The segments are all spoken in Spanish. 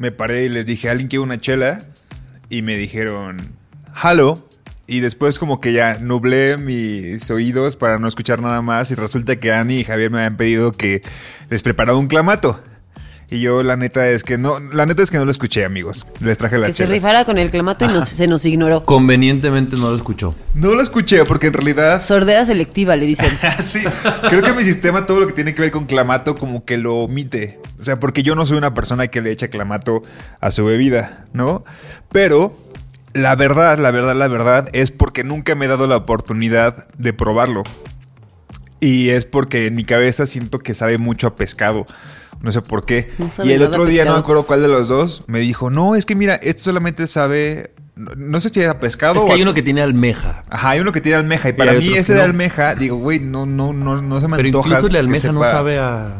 me paré y les dije, ¿alguien quiere una chela? Y me dijeron, halo. Y después como que ya nublé mis oídos para no escuchar nada más. Y resulta que Ani y Javier me habían pedido que les preparara un clamato. Y yo la neta es que no, la neta es que no lo escuché, amigos. Les traje las Que se rifara con el clamato y nos- se nos ignoró. Convenientemente no lo escuchó. No lo escuché porque en realidad Sordera selectiva, le dicen. sí, creo que mi sistema todo lo que tiene que ver con clamato como que lo omite. O sea, porque yo no soy una persona que le echa clamato a su bebida, ¿no? Pero la verdad, la verdad, la verdad es porque nunca me he dado la oportunidad de probarlo. Y es porque en mi cabeza siento que sabe mucho a pescado. No sé por qué. No y el otro día, no me acuerdo cuál de los dos, me dijo, no, es que mira, esto solamente sabe... No, no sé si es a pescado Es que o hay a- uno que tiene almeja. Ajá, hay uno que tiene almeja y para mí ese de no. almeja, digo, güey, no, no, no, no se me Pero antoja. incluso el de que almeja no sabe a.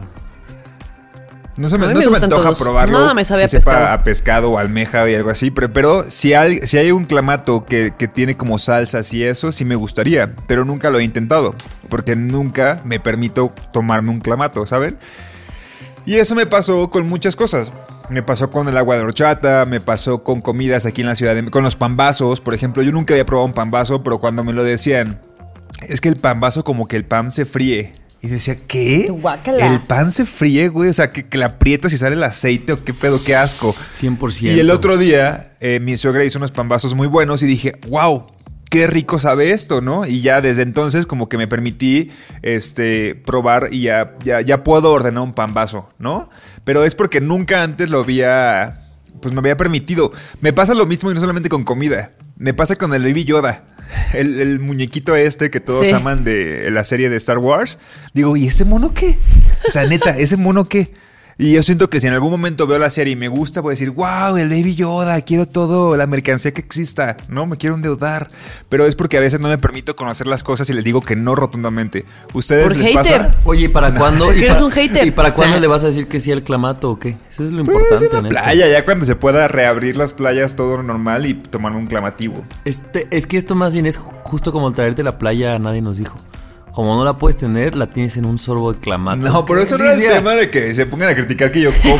No se me, no se me antoja todos. probarlo. Nada me sabe que a sepa pescado. a pescado o almeja y algo así. Pero, pero si, hay, si hay un clamato que, que tiene como salsas y eso, sí me gustaría. Pero nunca lo he intentado. Porque nunca me permito tomarme un clamato, ¿saben? Y eso me pasó con muchas cosas. Me pasó con el agua de horchata, me pasó con comidas aquí en la ciudad, de, con los pambazos, por ejemplo. Yo nunca había probado un pambazo, pero cuando me lo decían, es que el pambazo como que el pan se fríe. Y decía, ¿qué? Guácala. El pan se fríe, güey. O sea, que, que le aprietas y sale el aceite o qué pedo, qué asco. 100%. Y el otro día, eh, mi suegra hizo unos pambazos muy buenos y dije, wow, qué rico sabe esto, ¿no? Y ya desde entonces como que me permití este, probar y ya, ya, ya puedo ordenar un pambazo, ¿no? Pero es porque nunca antes lo había, pues me había permitido. Me pasa lo mismo y no solamente con comida. Me pasa con el Baby Yoda. El, el muñequito este que todos Sí. aman de la serie de Star Wars. Digo, ¿y ese mono qué? O sea, neta, ¿ese mono qué? Y yo siento que si en algún momento veo la serie y me gusta, voy a decir, wow, el Baby Yoda, quiero todo, la mercancía que exista, no, me quiero endeudar. Pero es porque a veces no me permito conocer las cosas y les digo que no rotundamente. ¿Ustedes Por les hater. pasa? Oye, ¿y para cuándo? Porque ¿Y eres para- un hater. ¿Y para cuándo le vas a decir que sí al clamato o qué? Eso es lo Pues importante en la en esto. playa, ya cuando se pueda reabrir las playas todo normal y tomarme un clamativo. Este, es que esto más bien es ju- justo como traerte la playa, nadie nos dijo. Como no la puedes tener, la tienes en un sorbo de clamato. No, pero ¡Qué eso no es el tema de que se pongan a criticar que yo como,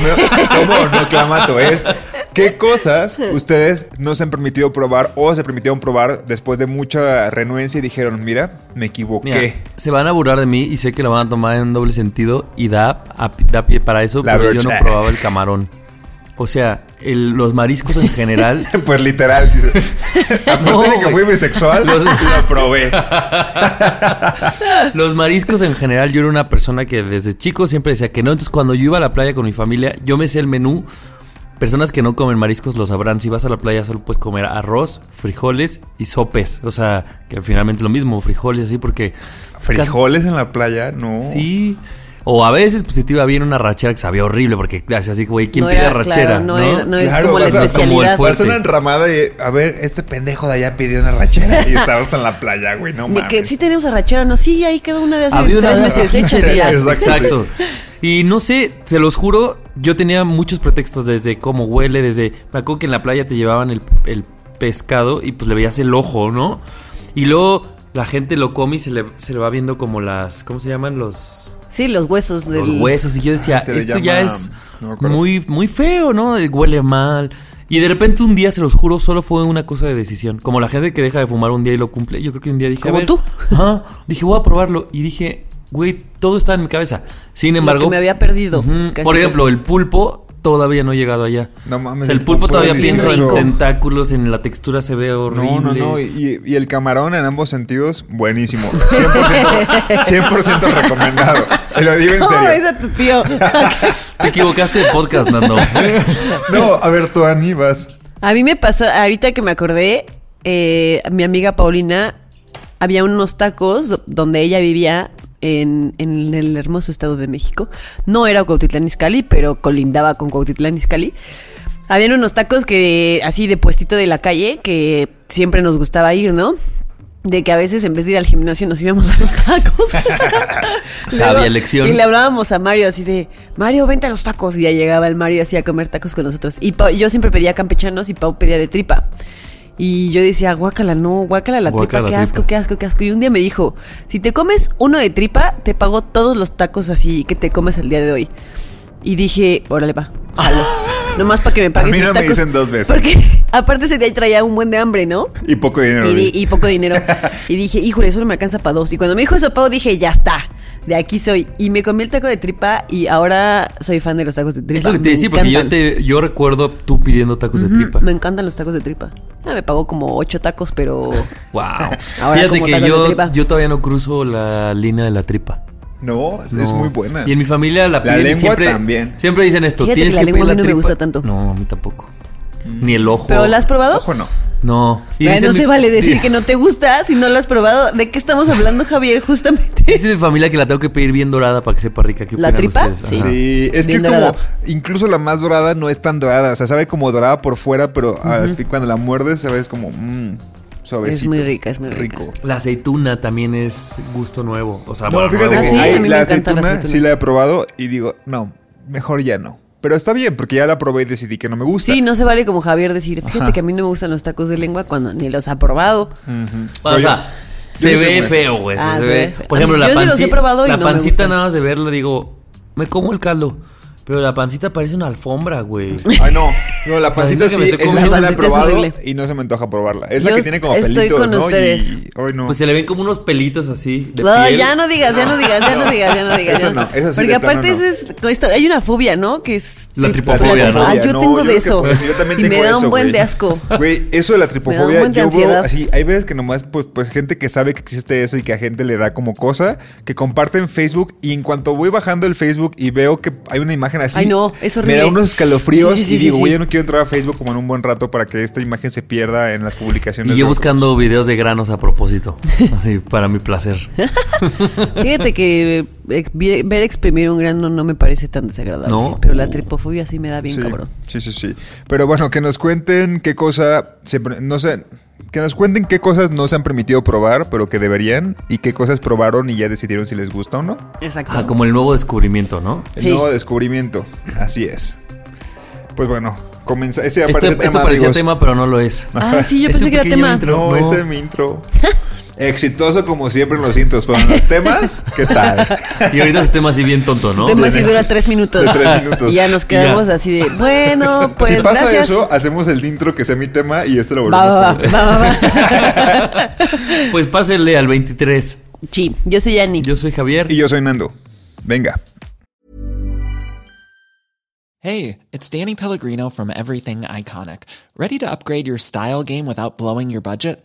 como o no clamato. Es qué cosas ustedes no se han permitido probar o se permitieron probar después de mucha renuencia y dijeron, mira, me equivoqué. Mira, se van a burlar de mí y sé que lo van a tomar en doble sentido y da, a- da pie para eso, La pero yo no probaba el camarón. O sea, el- los mariscos en general. Pues literal. Aparte No, de que fui bisexual, Los- lo probé. Los mariscos en general, yo era una persona que desde chico siempre decía que no. Entonces, cuando yo iba a la playa con mi familia, yo me sé el menú. Personas que no comen mariscos lo sabrán. Si vas a la playa, solo puedes comer arroz, frijoles y sopes. O sea, que finalmente es lo mismo, frijoles así, porque. Frijoles en la playa, no. Sí. O a veces, pues si te iba bien una rachera que sabía horrible, porque hacía así, güey, ¿quién No pide era, rachera? claro, no era- no es como la especialidad. como el fue- Vas a una enramada y, a ver, este pendejo de allá pidió una rachera y estábamos en la playa, güey, no mames. que sí tenemos arrachera, no, sí, ahí quedó una de hace Había una tres meses, días. Exacto. Exacto. Y no sé, se los juro, yo tenía muchos pretextos desde cómo huele, desde... Me acuerdo que en la playa te llevaban el, el pescado y pues le veías el ojo, ¿no? Y luego la gente lo come y se le, se le va viendo como las... ¿Cómo se llaman? Los, Sí, los huesos del... los huesos. Y yo decía, Ah, esto ya es no muy, muy feo, ¿no? Huele mal. Y de repente un día, se los juro, solo fue una cosa de decisión. Como la gente que deja de fumar un día y lo cumple. Yo creo que un día dije, Como tú. Ajá. Dije, voy a probarlo. Y dije, güey, todo está en mi cabeza. Sin Lo embargo, que me había perdido. Casi, Por ejemplo, casi. el pulpo todavía no he llegado allá. No mames. O sea, el pulpo todavía pienso en tentáculos, en la textura se ve horrible. No, no, no. Y, y el camarón en ambos sentidos, buenísimo. 100%, 100% recomendado. Y lo digo en ¿Cómo ves serio. a tu tío? Te equivocaste de podcast, Nando. No, a ver, tú, Ani, vas. A mí me pasó, ahorita que me acordé, eh, mi amiga Paulina, había unos tacos do- donde ella vivía en, en el hermoso estado de México. No era Cuautitlán Izcalli, pero colindaba con Cuautitlán Izcalli. Habían unos tacos que, así de puestito de la calle, que siempre nos gustaba ir, ¿no? De que a veces en vez de ir al gimnasio nos íbamos a los tacos. Sabia elección. Y le hablábamos a Mario así de, Mario, vente a los tacos. Y ya llegaba el Mario así a comer tacos con nosotros. Y Pau- yo siempre pedía campechanos y Pau pedía de tripa. Y yo decía, guácala, no, guácala la Guácala tripa, qué asco, tripa. qué asco, qué asco. Y un día me dijo, si te comes uno de tripa, te pago todos los tacos así que te comes el día de hoy. Y dije, órale, va, jalo. Nomás para que me pagues A mí mis no me dicen dos veces. Porque aparte ese día traía un buen de hambre, ¿no? Y poco dinero. Y, di- y poco dinero. Y dije, híjole, eso no me alcanza para dos. Y cuando me dijo eso, Pau, dije, ya está. De aquí soy. Y me comí el taco de tripa y ahora soy fan de los tacos de tripa. Es lo que te Me decía, porque yo, te, yo recuerdo tú pidiendo tacos de tripa. Me encantan los tacos de tripa. Ah, me pagó como ocho tacos, pero. Wow. Ahora Fíjate como que tacos de yo, tripa. yo todavía no cruzo la línea de la tripa. No, es- muy buena. Y en mi familia la, La lengua siempre, también. Siempre dicen esto. Fíjate Tienes que la que lengua pedir a mí no me tripa. gusta tanto. No, a mí tampoco. Ni el ojo. ¿Pero la has probado? Ojo, no. No. Y Ay, dice no mi- se vale decir que no te gusta si no lo has probado. ¿De qué estamos hablando, Javier? Justamente. Dice mi familia que la tengo que pedir bien dorada para que sepa rica. ¿Qué ¿La tripa? ustedes? Sí. Es que Bien es como, incluso la más dorada no es tan dorada, o sea, sabe como dorada por fuera, pero al fin cuando la muerdes sabes como mmm, suavecito. Es muy rica, es muy rica. rico. La aceituna también es gusto nuevo. O sea, No, bueno, fíjate nuevo. que Ah, sí, hay- a mí me la aceituna. sí la he probado y digo, no, mejor ya no. Pero está bien, porque ya la probé y decidí que no me gusta. Sí, no se vale como Javier decir, fíjate Ajá. que a mí no me gustan los tacos de lengua cuando ni los ha probado. Ujú. O Oye, sea, yo se ve feo, güey. Ah, se se ve. Por ejemplo, mí- la, yo sí los he panci- probado y la no me pancita gustan. nada más de verla digo, me como el caldo. Pero la pancita parece una alfombra, güey. Ay, no. No, la pancita que sí, me la he La es probado y no se me antoja probarla. Es la que tiene como estoy pelitos, con ¿no? ustedes. Y, ay, no. Pues se le ven como unos pelitos así de No, piel. ya no digas, ya no digas, ya no digas, ya no digas. Eso no, eso sí Porque de aparte plano es, esto- hay una fobia, ¿no? Que es La tri- tripofobia, ¿no? Ah, yo tengo de eso. yo también y me da eso, un buen güey. de asco. Güey, eso de la tripofobia, yo veo así, hay veces que nomás, pues, pues, gente que sabe que existe eso y que a gente le da como cosa, que comparten Facebook y en cuanto voy bajando el Facebook y veo que hay una imagen así, Ay, no, es me horrible. da unos escalofríos Sí, sí, sí, y digo, sí. güey, yo no quiero entrar a Facebook como en un buen rato para que esta imagen se pierda en las publicaciones. Y yo otros. buscando videos de granos a propósito. Así, para mi placer. Fíjate que ver exprimir un grano no me parece tan desagradable. No. Pero la tripofobia sí me da bien sí, cabrón. Sí, sí, sí. Pero bueno, que nos cuenten qué cosa, se no sé, que nos cuenten qué cosas no se han permitido probar, pero que deberían, y qué cosas probaron y ya decidieron si les gusta o no. Exacto. Ah, como el nuevo descubrimiento, ¿no? El Sí. nuevo descubrimiento. Así es. Pues bueno, comienza. Ese Este- aparece esto tema, parecía amigos. tema, pero no lo es. Ah, sí, yo pensé que era tema. intro. No, No. ese es mi intro. Exitoso como siempre en los intros, pero en los temas, ¿qué tal? Y ahorita ese tema así bien tonto, ¿no? El tema sí dura tres minutos. De tres minutos. Y ya nos quedamos Ya. así de, bueno, pues si pasa gracias. eso, hacemos el intro que sea mi tema y este lo volvemos va, a va, va, va, va. Pues pásenle al 23. Sí, yo soy Yanni. Yo soy Javier. Y yo soy Nando. Venga. Hey, it's Danny Pellegrino from Everything Iconic. Ready to upgrade your style game without blowing your budget?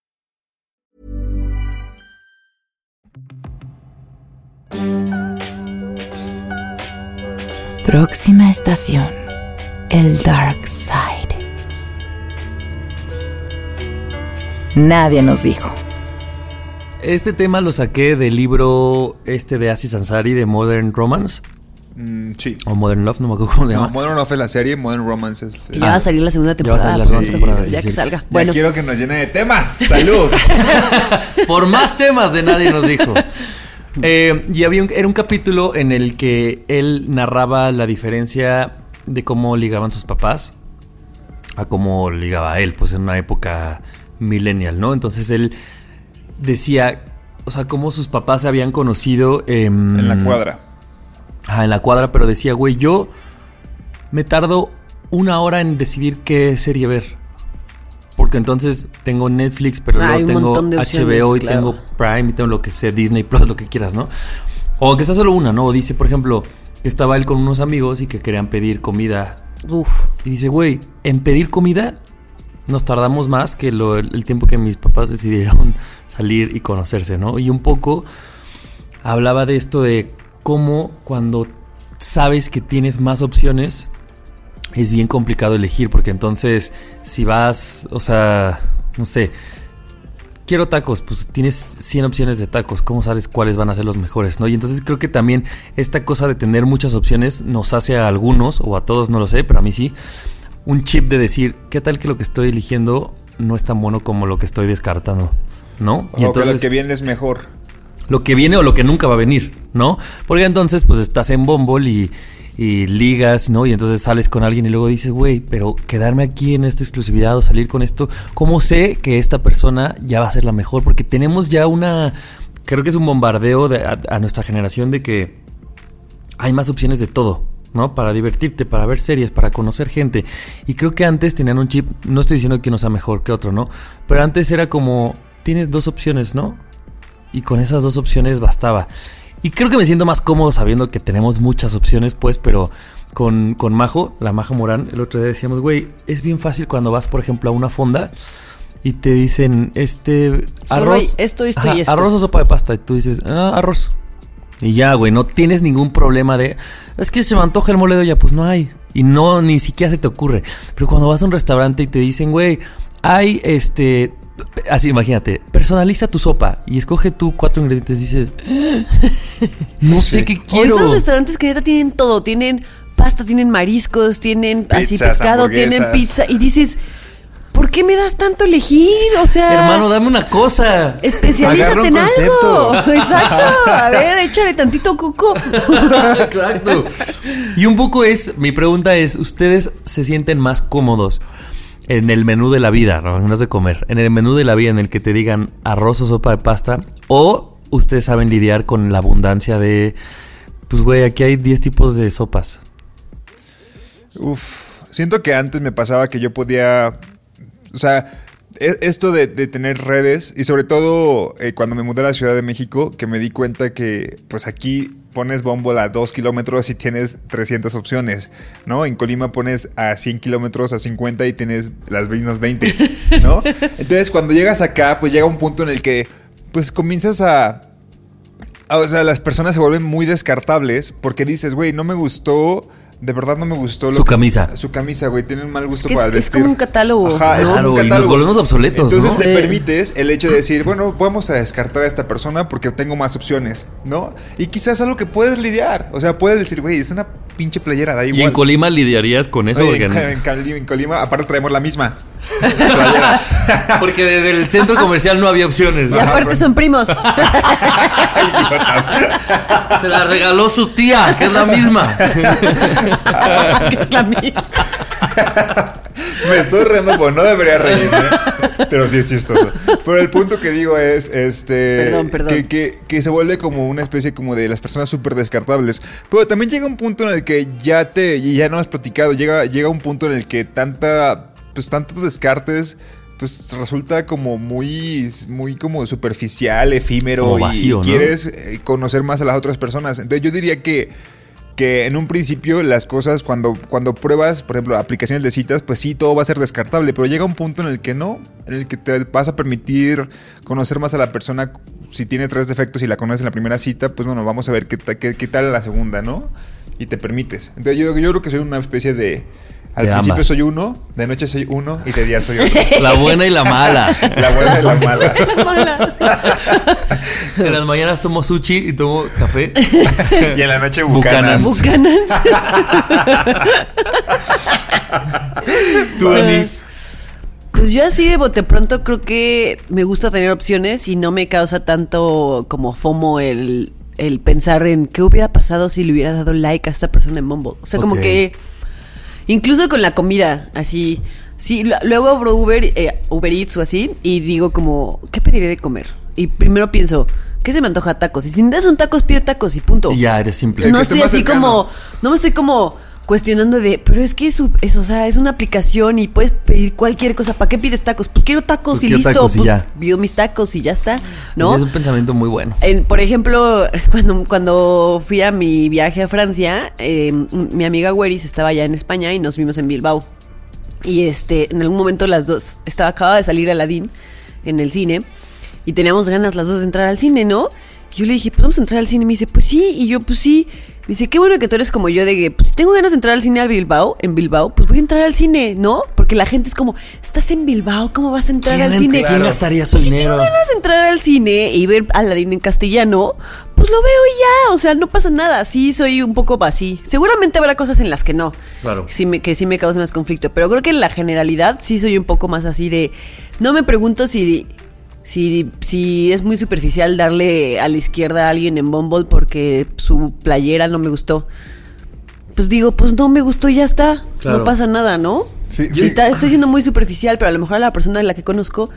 Próxima estación. El Dark Side. Nadie nos dijo. Este tema lo saqué del libro este de Aziz Ansari de Modern Romance. Mm, sí. O Modern Love, no me acuerdo cómo se No, llama. Modern Love es la serie, Modern Romance es... Que ya va a salir la segunda Ya va a temporada. salir la segunda temporada, sí, ya sí. que salga. Ya Bueno, quiero que nos llene de temas. ¡Salud! Por más temas de nadie nos dijo. Eh, y había un, era un capítulo en el que él narraba la diferencia de cómo ligaban sus papás. a cómo ligaba él, pues en una época millennial, ¿no? Entonces él decía, o sea, cómo sus papás se habían conocido En la cuadra. Ajá, en la cuadra, pero decía, güey, yo me tardo una hora en decidir qué serie ver. Porque entonces tengo Netflix, pero Hay luego tengo opciones, HBO y claro. tengo Prime y tengo lo que sea, Disney Plus, lo que quieras, ¿no? O que sea solo una, ¿no? O dice, por ejemplo, que estaba él con unos amigos y que querían pedir comida. Uf. Y dice, güey, en pedir comida nos tardamos más que lo- el tiempo que mis papás decidieron salir y conocerse, ¿no? Y un poco hablaba de esto de cómo cuando sabes que tienes más opciones es bien complicado elegir porque entonces si vas, o sea, no sé, quiero tacos, pues tienes 100 opciones de tacos, ¿cómo sabes cuáles van a ser los mejores, no? Y entonces creo que también esta cosa de tener muchas opciones nos hace a algunos o a todos, no lo sé, pero a mí sí, un chip de decir, ¿qué tal que lo que estoy eligiendo no es tan bueno como lo que estoy descartando? ¿No? O que lo que viene es mejor. lo que viene o lo que nunca va a venir, ¿no? Porque entonces, pues estás en Bumble y, y ligas, ¿no? Y entonces sales con alguien y luego dices, güey, pero quedarme aquí en esta exclusividad o salir con esto, ¿cómo sé que esta persona ya va a ser la mejor? Porque tenemos ya una. Creo que es un bombardeo de- a, a nuestra generación de que hay más opciones de todo. ¿no? Para divertirte, para ver series, para conocer gente. Y creo que antes tenían un chip, no estoy diciendo que uno sea mejor que otro, ¿no? Pero antes era como, tienes dos opciones, ¿no? Y con esas dos opciones bastaba. Y creo que me siento más cómodo sabiendo que tenemos muchas opciones, pues, pero con, con Majo, la Majo Morán, el otro día decíamos, güey, es bien fácil cuando vas, por ejemplo, a una fonda y te dicen, este, arroz. esto, esto Ajá, y esto. Arroz o sopa de pasta. Y tú dices, ah, arroz. Y ya, güey, no tienes ningún problema de, es que se me antoja el mole de olla, pues no hay. Y no, ni siquiera se te ocurre. Pero cuando vas a un restaurante y te dicen, güey, hay este, así imagínate, personaliza tu sopa y escoge tú cuatro ingredientes, dices, no sé qué O quiero. esos restaurantes que neta tienen todo, tienen pasta, tienen mariscos, tienen así pescado, tienen pizza y dices, ¿por qué me das tanto elegir? O sea, Hermano, dame una cosa. especialízate en algo. Exacto. A ver, échale tantito coco. Exacto. Y un poco es, mi pregunta es, ¿ustedes se sienten más cómodos en el menú de la vida, no, no es de comer, en el menú de la vida en el que te digan arroz o sopa de pasta o ustedes saben lidiar con la abundancia de, pues güey, aquí hay 10 tipos de sopas? Uf, siento que antes me pasaba que yo podía, o sea, esto de, de tener redes y sobre todo eh, cuando me mudé a la Ciudad de México, que me di cuenta que pues aquí pones Bumble a 2 kilómetros y tienes 300 opciones, ¿no? En Colima pones a 100 kilómetros, a 50 y tienes las mismas 20, ¿no? Entonces cuando llegas acá, pues llega un punto en el que pues comienzas a... a- O sea, las personas se vuelven muy descartables porque dices, güey, no me gustó... De verdad no me gustó lo Su que- camisa. Su camisa, güey. Tiene un mal gusto es- para el es vestir. como un catálogo, Ajá, es como un Claro, y nos catálogo. volvemos obsoletos, Entonces ¿no? te Sí. permites el hecho de decir, bueno, vamos a descartar a esta persona porque tengo más opciones, ¿no? Y quizás algo que puedes lidiar. O sea, puedes decir, güey, es una pinche playera, da igual. Y en Colima lidiarías con eso. Oye, porque, en, en Cali- en Colima, aparte traemos la misma playera. porque desde el centro comercial no había opciones. Y aparte son primos. Se la regaló su tía, que es la misma. que es la misma. Me estoy riendo porque no debería reírme. Pero sí es chistoso. Pero el punto que digo es este Perdón, perdón. Que, que- que se vuelve como una especie como de las personas súper descartables. Pero también llega un punto en el que ya te, y ya no has platicado, llega, llega un punto en el que tanta, pues tantos descartes. Pues resulta como muy, muy como superficial, efímero Como y- vacío, y ¿no? quieres eh, conocer más a las otras personas. Entonces yo diría que que en un principio las cosas cuando, cuando pruebas, por ejemplo, aplicaciones de citas, pues sí, todo va a ser descartable, pero llega un punto en el que no, en el que te vas a permitir conocer más a la persona. Si tiene tres defectos y la conoces en la primera cita, pues bueno, vamos a ver qué, qué, qué tal en la segunda, ¿no? Y te permites. Entonces yo, yo creo que soy una especie de... Al De principio ambas. soy uno, de noche soy uno y de día soy otro. La buena y la mala. La buena y la mala. En las mañanas tomo sushi y tomo café. Y en la noche Bucanas. bucanas. Bucanas. Tú, Dani. Pues yo así de bote pronto creo que me gusta tener opciones y no me causa tanto como FOMO el, el pensar en qué hubiera pasado si le hubiera dado like a esta persona en Bumble. O sea, como que incluso con la comida, así, Sí, luego abro Uber, eh, Uber Eats o así y digo como, ¿qué pediré de comer? Y primero pienso, ¿qué se me antoja tacos? Y si me das un tacos, pido tacos y punto. Y ya eres simple. No estoy así cercano. como, no me estoy como cuestionando de, pero es que es, es, o sea, es una aplicación y puedes pedir cualquier cosa. ¿Para qué pides tacos? Pues quiero tacos Pues y quiero listo. tacos y pues ya. Pido mis tacos y ya está, es un pensamiento muy bueno. En- por ejemplo, cuando, cuando fui a mi viaje a Francia, eh, mi amiga Weris estaba allá en España y nos vimos en Bilbao. Y este, en algún momento las dos, estaba, acaba de salir Aladdin en el cine y teníamos ganas las dos de entrar al cine, ¿no? Y yo le dije, pues vamos a entrar al cine. Y me dice, pues sí. Y yo, pues sí. Me dice, qué bueno que tú eres como yo, de que, pues si tengo ganas de entrar al cine a Bilbao, en Bilbao, pues voy a entrar al cine, ¿no? Porque la gente es como, estás en Bilbao, ¿cómo vas a entrar al cine? ¿Quién gastaría su Pues si dinero? tengo ganas de entrar al cine y ver Aladdin en castellano, pues lo veo y ya, o sea, no pasa nada. Sí, soy un poco así. Seguramente habrá cosas en las que no. Claro. Que sí me, que sí me causa más conflicto. Pero creo que en la generalidad sí soy un poco más así de. No me pregunto si. Si, si es muy superficial darle a la izquierda a alguien en Bumble porque su playera no me gustó. Pues digo, pues no me gustó y ya está. Claro. No pasa nada, ¿no? Sí, Si sí. está- estoy siendo muy superficial, pero a lo mejor a la persona de la que conozco,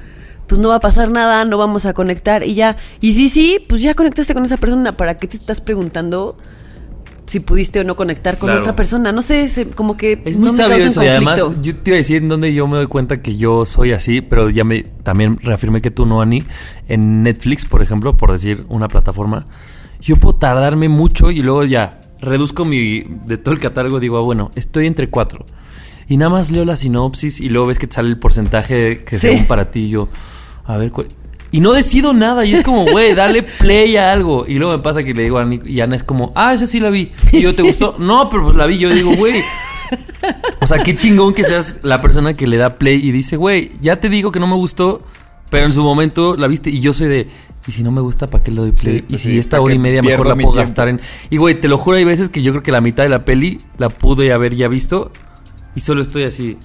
pues no va a pasar nada, no vamos a conectar y ya. Y sí, sí, pues ya conectaste con esa persona. ¿Para qué te estás preguntando si pudiste o no conectar con Claro. otra persona? No sé, se- como que Es no muy me sabio eso y además yo te iba a decir en donde yo me doy cuenta que yo soy así, pero ya me también reafirmé que tú no, Ani. En Netflix, por ejemplo, por decir una plataforma, yo puedo tardarme mucho y luego ya reduzco mi de todo el catálogo, digo, ah, bueno, estoy entre cuatro. Y nada más leo la sinopsis y luego ves que te sale el porcentaje que Sí. según para ti yo, a ver cuál. Y no decido nada y es como, güey, dale play a algo. Y luego me pasa que le digo a Ani y Ana es como, ah, esa sí la vi. Y yo, ¿te gustó? No, pero pues la vi. Yo digo, güey, o sea, qué chingón que seas la persona que le da play y dice, güey, ya te digo que no me gustó, pero en su momento la viste y yo soy de, y si no me gusta, ¿para qué le doy play? Sí, pues y si sí, esta ¿para hora y media mejor la puedo tiempo? gastar en... Y güey, te lo juro, hay veces que yo creo que la mitad de la peli la pude haber ya visto y solo estoy así,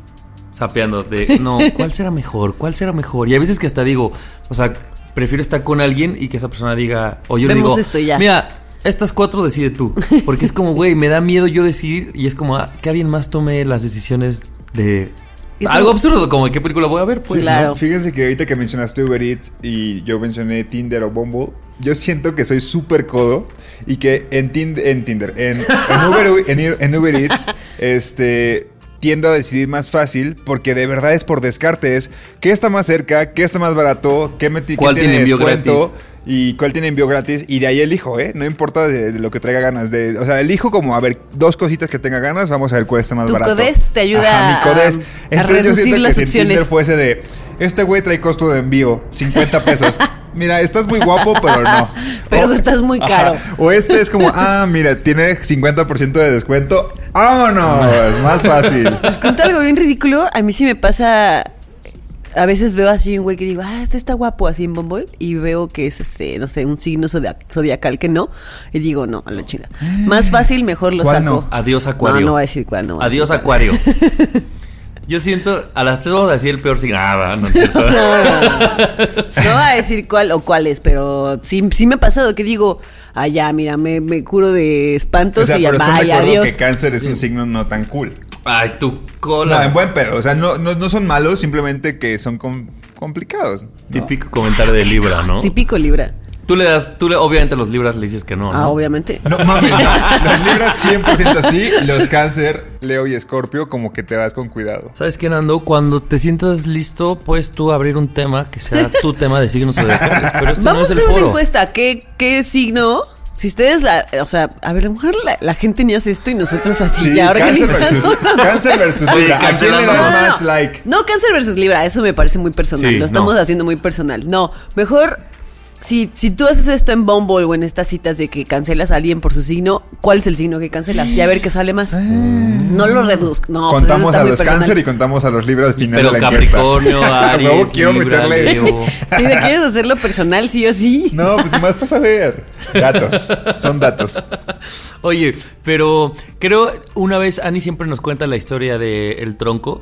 sapeando de, no, ¿cuál será mejor? ¿Cuál será mejor? Y hay veces que hasta digo, o sea, prefiero estar con alguien y que esa persona diga, o yo le digo, esto y ya. mira, estas cuatro decide tú. Porque es como, güey, me da miedo yo decidir y es como ah, que alguien más tome las decisiones de algo absurdo, como de qué película voy a ver. Pues, Claro. ¿no? Fíjense que ahorita que mencionaste Uber Eats y yo mencioné Tinder o Bumble, yo siento que soy súper codo y que en, Tin- en Tinder, en, en Uber, en, en Uber Eats, este tiendo a decidir más fácil porque de verdad es por descarte es qué está más cerca, qué está más barato, qué, me, qué ¿Cuál tiene envío gratis? y cuál tiene envío gratis y de ahí elijo, ¿eh? No importa de, de lo que traiga ganas. De, o sea, elijo como, a ver, dos cositas que tenga ganas, vamos a ver cuál está más Tu barato. Codés te ayuda Ajá, mi Codés. a- a Entonces yo reducir siento las que si en opciones. Tinder fuese de, este güey trae costo de envío, 50 pesos. Mira, estás muy guapo, pero no. Pero estás muy caro. O este es como, ah, mira, tiene 50% de descuento. ¡Vámonos! Más fácil. Les cuento algo bien ridículo. A mí sí me pasa. A veces veo así un güey que digo, ah, este está guapo así en Bumble. Y veo que es este, no sé, un signo zodia- zodiacal que no. Y digo, no, a la chinga. Más fácil, mejor lo ¿Cuál saco. no? Adiós, Acuario. No, no voy a decir cuál, no. Adiós, decir. Acuario. Yo siento, a las tres vamos a decir el peor signo. Ah, va, no es cierto. No, no, no. No voy a decir cuál o cuáles, pero sí, sí me ha pasado que digo, ya, mira, me, me curo de espantos O sea, y pero vaya, adiós. que cáncer es un signo no tan cool. Ay, tu No, cola. en buen pedo. O sea, no, no, no son malos, simplemente que son com- complicados. ¿no? Típico comentario de Libra, ¿no? Típico Libra. Tú le das, tú le, obviamente los Libras le dices que no, ¿no? Ah, obviamente. No mames, no. Los libras 100% sí, los cáncer, Leo y Escorpio, como que te vas con cuidado. ¿Sabes qué, Nando? Cuando te sientas listo, puedes tú abrir un tema que sea tu tema de signos zodiacales. Pero este Vamos no es a el hacer una encuesta. ¿Qué, qué signo? Si ustedes, la, o sea, a ver, a lo mejor la, la gente ni hace esto y nosotros así Sí, ya cáncer organizando. versus, cáncer versus Oye, libra. ¿A quién le das No, no, más like? No, cáncer versus libra, eso me parece muy personal. Sí, lo estamos no. haciendo muy personal. No, mejor, si, si tú haces esto en Bumble o en estas citas de que cancelas a alguien por su signo, ¿cuál es el signo que cancelas? Y a ver qué sale más. No lo reduzca. No, pues eso contamos está a los personal. cáncer y contamos a los libra al final Pero de la. Capricornio, Aries, quiero Libra, meterle. Si te quieres hacerlo personal, sí o sí. No, pues nomás para saber. Datos. Son datos. Oye, pero creo una vez Ani siempre nos cuenta la historia del tronco.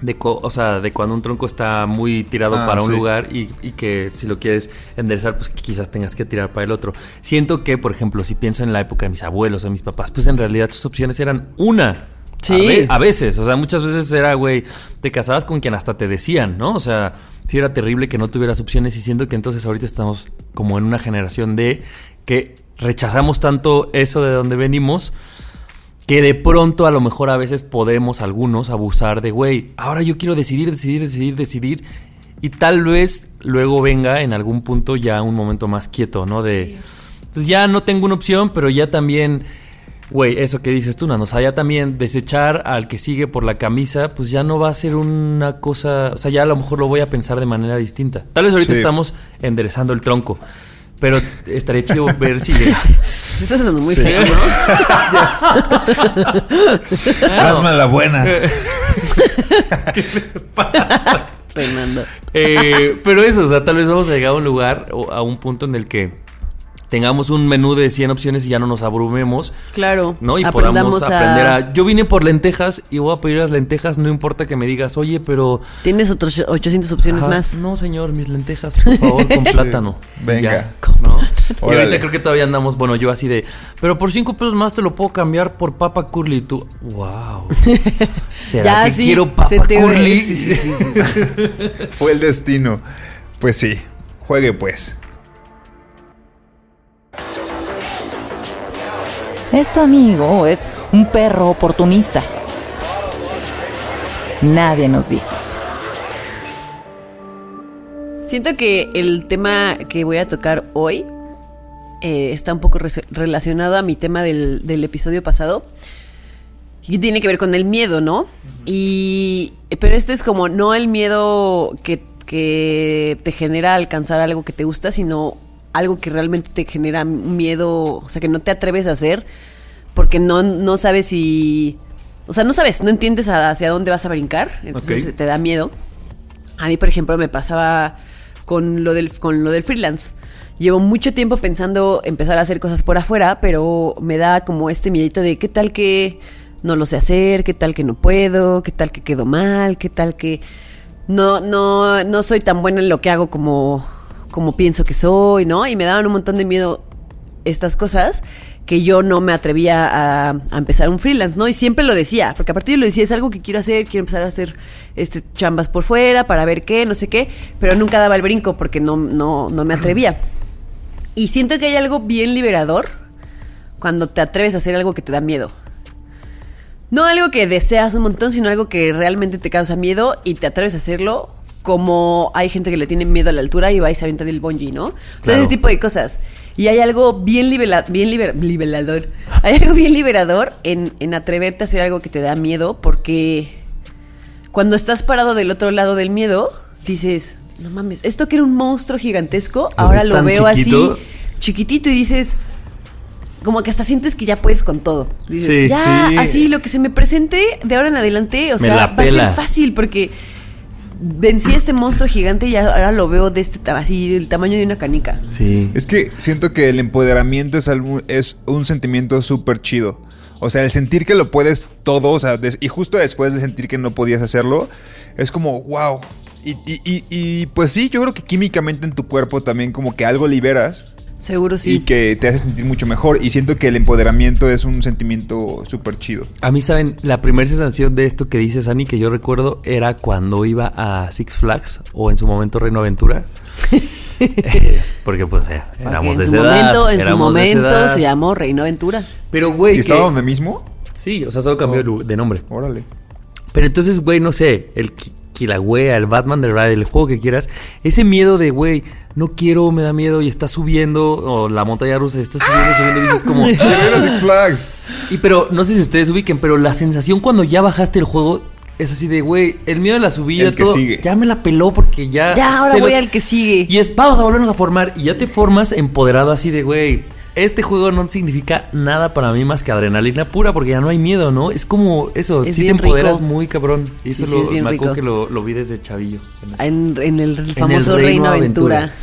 De co- o sea, de cuando un tronco está muy tirado Ah, para un sí. lugar y, y que si lo quieres enderezar, pues quizás tengas que tirar para el otro. Siento que, por ejemplo, si pienso en la época de mis abuelos o mis papás, pues en realidad sus opciones eran una. Sí. A, ve- a veces, o sea, muchas veces era, güey, te casabas con quien hasta te decían, ¿no? O sea, sí era terrible que no tuvieras opciones y siento que entonces ahorita estamos como en una generación de que rechazamos tanto eso de donde venimos que de pronto a lo mejor a veces podemos algunos abusar de, güey, ahora yo quiero decidir, decidir, decidir, decidir. Y tal vez luego venga en algún punto ya un momento más quieto, ¿no? De, pues ya no tengo una opción, pero ya también, güey, eso que dices tú, Nano, o sea, ya también desechar al que sigue por la camisa, pues ya no va a ser una cosa, o sea, ya a lo mejor lo voy a pensar de manera distinta. Tal vez ahorita Sí. estamos enderezando el tronco, pero estaría chido ver si... Eso es muy Sí. feo, ¿no? Hazme la buena. Fernando. Eh, pero eso, o sea, tal vez vamos a llegar a un lugar o a un punto en el que tengamos un menú de 100 opciones y ya no nos abrumemos, Claro. ¿no? Y podamos aprender a... Yo vine por lentejas y voy a pedir las lentejas, no importa que me digas, oye, pero... Tienes otros 800 opciones Ajá, más. No, señor, mis lentejas, por favor, con plátano. Venga. Ya, ¿no? Y ahorita creo que todavía andamos, bueno, yo así de, pero por 5 pesos más te lo puedo cambiar por papa curly. Y tú, wow. ¿Será que sí, quiero papa curly? sí, sí, sí, sí. Fue el destino. Pues sí. Juegue pues. ¿Es tu amigo es un perro oportunista? Nadie nos dijo. Siento que el tema que voy a tocar hoy eh, está un poco relacionado a mi tema del, del episodio pasado. Y tiene que ver con el miedo, ¿no? Y. Pero este es como no el miedo que, que te genera alcanzar algo que te gusta, sino algo que realmente te genera miedo, o sea, que no te atreves a hacer porque no, no sabes si. O sea, no sabes, no entiendes hacia dónde vas a brincar, entonces te da miedo. A mí, por ejemplo, me pasaba con lo del, con lo del freelance. Llevo mucho tiempo pensando empezar a hacer cosas por afuera, pero me da como este miedito de qué tal que no lo sé hacer, qué tal que no puedo, qué tal que quedo mal, qué tal que no, no, no soy tan buena en lo que hago como, como pienso que soy, ¿no? Y me daban un montón de miedo estas cosas que yo no me atrevía a, empezar un freelance, ¿no? Y siempre lo decía, porque aparte yo lo decía, es algo que quiero hacer, quiero empezar a hacer este chambas por fuera para ver qué, no sé qué, pero nunca daba el brinco porque no, no, no me atrevía. Y siento que hay algo bien liberador cuando te atreves a hacer algo que te da miedo. No algo que deseas un montón, sino algo que realmente te causa miedo y te atreves a hacerlo. Como hay gente que le tiene miedo a la altura y va y se avienta del bungee, ¿no? O sea, Claro. ese tipo de cosas. Y hay algo bien, libera- bien liber- liberador. Hay algo bien liberador en, en atreverte a hacer algo que te da miedo porque cuando estás parado del otro lado del miedo, dices, no mames, esto que era un monstruo gigantesco, Lo ahora lo veo chiquito. así, chiquitito y dices, como que hasta sientes que ya puedes con todo. Dices, Sí. ya, Sí. así lo que se me presente de ahora en adelante, o Me sea, va a ser fácil porque vencí a este monstruo gigante y ahora lo veo de este así, del tamaño de una canica. Sí. Es que siento que el empoderamiento es, algún- es un sentimiento súper chido. O sea, el sentir que lo puedes todo, o sea, des- y justo después de sentir que no podías hacerlo, es como, wow. Y, y- y- y, pues sí, yo creo que químicamente en tu cuerpo también como que algo liberas Seguro sí. y que te hace sentir mucho mejor. Y siento que el empoderamiento es un sentimiento súper chido. A mí, ¿saben? La primera sensación de esto que dices, Ani, que yo recuerdo era cuando iba a Six Flags o en su momento Reino Aventura. Eh, porque pues eh, éramos en de su esa edad, momento, en su de momento edad. se llamó Reino Aventura. Pero, güey, ¿Y que- estaba donde mismo? Sí, o sea, solo cambió de lu- de nombre. Órale. Pero entonces, güey, no sé, el Ki- Kilauea, el Batman del Ride, el juego que quieras, ese miedo de, güey, no quiero, me da miedo y está subiendo, o la montaña rusa está subiendo, subiendo, y dices como... Six Flags. Y pero, no sé si ustedes ubiquen, pero la sensación cuando ya bajaste el juego es así de, güey, el miedo de la subida, El que todo, sigue. ya me la peló porque ya... Ya, ahora lo- voy al que sigue. Y es, vamos a volvernos a formar, y ya te formas empoderado así de, güey... Este juego no significa nada para mí más que adrenalina pura porque ya no hay miedo, ¿no? Es como eso, Es sí te empoderas rico. muy cabrón. Y eso Sí, sí, lo, es bien me acuerdo rico. que lo, lo vi desde chavillo. en. En, en el el famoso Reino Reino Aventura. Aventura.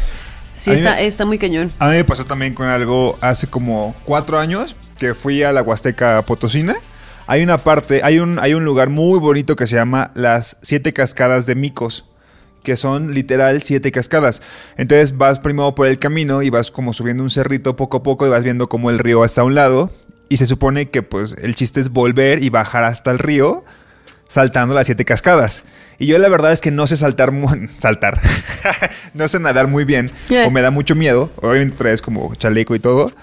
Sí, está, me- está muy cañón. A mí me pasó también con algo hace como cuatro años que fui a la Huasteca Potosina. Hay una parte, hay un, hay un lugar muy bonito que se llama las Siete Cascadas de Micos, que son literal siete cascadas. Entonces vas primero por el camino y vas como subiendo un cerrito poco a poco y vas viendo como el río está a un lado y se supone que pues el chiste es volver y bajar hasta el río saltando las siete cascadas. Y yo la verdad es que no sé saltar, saltar, no sé nadar muy bien o me da mucho miedo. Obviamente traes como chaleco y todo.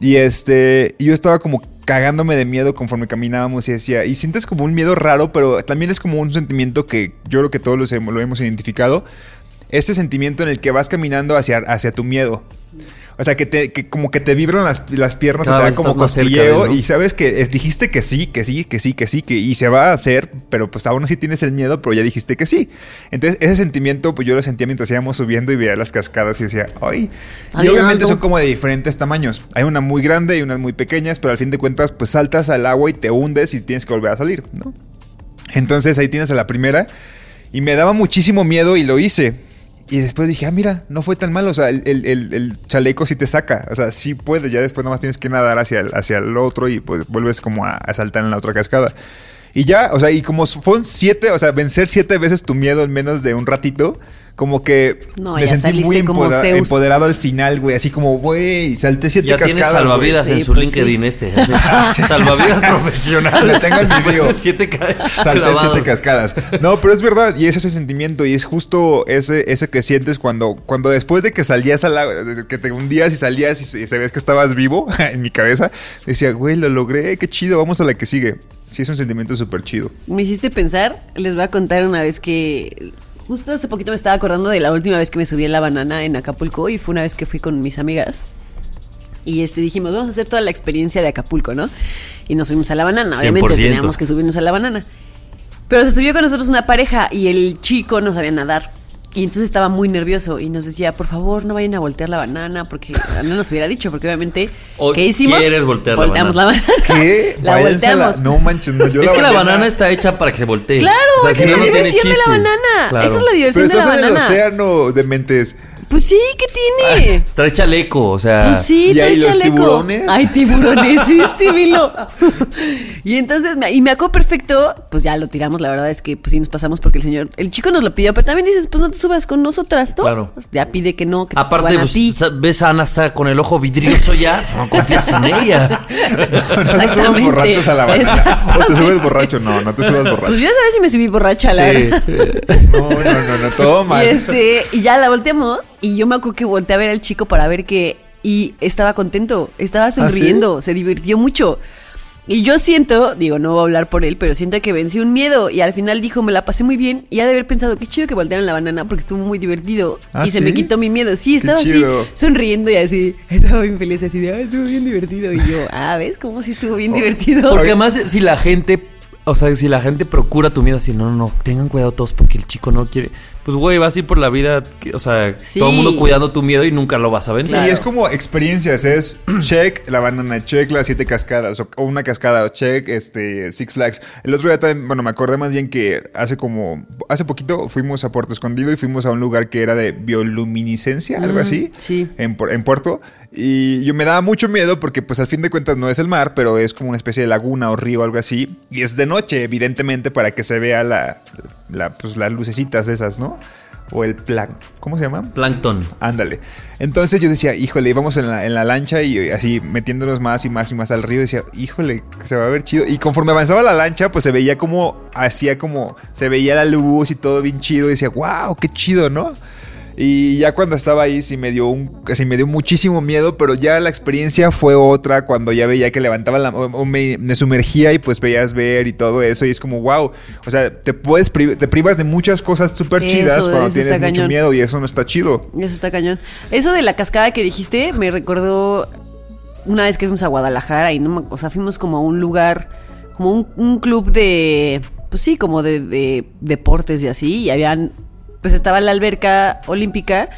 Y este, yo estaba como cagándome de miedo conforme caminábamos y decía, y sientes como un miedo raro, pero también es como un sentimiento que yo creo que todos hemos- lo hemos identificado. Ese sentimiento en el que vas caminando hacia, hacia tu miedo. O sea, que, te, que como que te vibran las, las piernas, Cada te da como cerca cosquilleo y sabes que es- dijiste que sí, que sí, que sí, que sí, que y se va a hacer, pero pues aún así tienes el miedo, pero ya dijiste que sí. Entonces, ese sentimiento, pues yo lo sentía mientras íbamos subiendo y veía las cascadas y decía, ¡ay! Y obviamente algo. son como de diferentes tamaños. Hay una muy grande y unas muy pequeñas, pero al fin de cuentas, pues saltas al agua y te hundes y tienes que volver a salir, ¿no? Entonces ahí tienes a la primera y me daba muchísimo miedo y lo hice. Y después dije, ah, mira, no fue tan mal. O sea, el, el- el- el chaleco sí te saca. O sea, sí puede. Ya después nomás tienes que nadar hacia el, hacia el otro y pues vuelves como a, a saltar en la otra cascada. Y ya, o sea, y como fueron siete, o sea, vencer siete veces tu miedo en menos de un ratito, como que No, me ya sentí muy empoderado al final, güey. Así como, güey, salté siete Ya tiene cascadas. salvavidas en Sí, su pues LinkedIn sí. este. así, salvavidas profesional. Lo tengo en mi bio. siete Salté clavados. siete cascadas. No, pero es verdad, y es ese sentimiento, y es justo ese, ese que sientes cuando, cuando después de que salías al agua, que te hundías y salías y se- y sabías que estabas vivo en mi cabeza, decía, güey, lo logré, qué chido, vamos a la que sigue. Sí, es un sentimiento súper chido. Me hiciste pensar, les voy a contar una vez que justo hace poquito me estaba acordando de la última vez que me subí a la banana en Acapulco y fue una vez que fui con mis amigas. Y este dijimos, vamos a hacer toda la experiencia de Acapulco, ¿no? Y nos subimos a la banana, obviamente 100%. teníamos que subirnos a la banana. Pero se subió con nosotros una pareja y el chico no sabía nadar. Y entonces estaba muy nervioso y nos decía, por favor, no vayan a voltear la banana, porque no nos hubiera dicho, porque obviamente, O ¿qué hicimos? quieres voltear la Volteamos banana. la banana. ¿Qué? la Váyanse a volteamos. No manches, no, yo es que la banana- está hecha para que se voltee. Claro, O sea, esa si es no, la no tiene diversión de la banana. Claro. Esa es la Pero diversión de la estás en el banana. océano de mentes. Pues sí, ¿qué tiene? Trae chaleco, o sea. Pues sí, ¿Y trae ahí los chaleco. tiburones? Ay, tiburones, sí, Estivilo. y entonces, me- y me acuerdo perfecto, pues ya lo tiramos, la verdad es que pues sí nos pasamos porque el señor, el chico nos lo pidió, pero también dices, pues no te subas con nosotras, ¿no? Claro. Pues ya pide que no, que te Aparte, a pues, ti. sa- ves a Ana está con el ojo vidrioso ya. No confías en ella. No te subas borrachos a la. O te subes borracho, no, no te subas borracho. Pues yo sabes si me subí borracha, la Sí. verdad. No, no, no, no, todo mal. Y este, y ya la volteamos y yo me acuerdo que volteé a ver al chico para ver que y estaba contento, estaba sonriendo, se divirtió mucho. Y yo siento, digo, no voy a hablar por él, pero siento que vencí un miedo y al final dijo, me la pasé muy bien y ha de haber pensado, qué chido que voltearon la banana porque estuvo muy divertido ¿Ah, y se me quitó mi miedo. Sí, estaba así, chido. sonriendo y así, estaba bien feliz, así de, "Ah, estuvo bien divertido. Y yo, ah, ¿ves cómo sí estuvo bien divertido? Porque además, si la gente. O sea, si la gente procura tu miedo así, no, no, no, tengan cuidado todos porque el chico no quiere. Pues, güey, vas a ir por la vida, o sea, Sí. todo el mundo cuidando tu miedo y nunca lo vas a Sí, vencer. es como experiencias, es check la banana, check las siete cascadas, o, una cascada, o check este Six Flags. El otro día también, bueno, me acordé más bien que hace como, hace poquito fuimos a Puerto Escondido y fuimos a un lugar que era de bioluminiscencia, algo así, sí. en, en Puerto. Y yo me daba mucho miedo porque pues al fin de cuentas no es el mar, pero es como una especie de laguna o río, algo así. Y es de noche, evidentemente, para que se vea la, la pues las lucecitas esas, ¿no? O el plan, ¿cómo se llama? Plankton. Ándale. Entonces yo decía, híjole, íbamos en la, en la lancha y así metiéndonos más y más y más al río. Decía, híjole, que se va a ver chido. Y conforme avanzaba la lancha, pues se veía como, hacía como, se veía la luz y todo bien chido. Y decía, wow, qué chido, ¿no? Y ya cuando estaba ahí sí me dio un, sí me dio muchísimo miedo, pero ya la experiencia fue otra cuando ya veía que levantaba la, o, me, me sumergía y pues veías ver y todo eso y es como wow, o sea, te puedes pri- te privas de muchas cosas súper Eso, chidas cuando eso tienes mucho cañón. miedo y eso no está chido. Eso está cañón. Eso de la cascada que dijiste me recordó una vez que fuimos a Guadalajara y no me- o sea, fuimos como a un lugar, como un, un club de, pues sí, como de, de deportes y así, y habían, pues estaba la alberca olímpica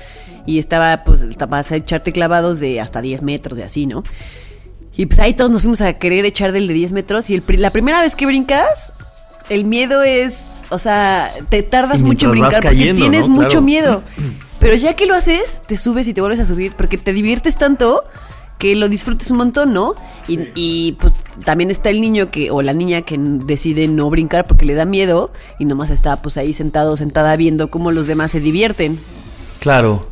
y estaba, pues, vas a echarte clavados de hasta 10 metros y así, ¿no? Y pues ahí todos nos fuimos a querer echar del de 10 metros y el la primera vez que brincas, el miedo es, o sea, te tardas mucho en brincar porque tienes ¿no? mucho miedo. Pero ya que lo haces, te subes y te vuelves a subir porque te diviertes tanto que lo disfrutes un montón, ¿no? Y, y, pues también está el niño que o la niña que decide no brincar porque le da miedo y nomás está pues ahí sentado sentada viendo cómo los demás se divierten. Claro.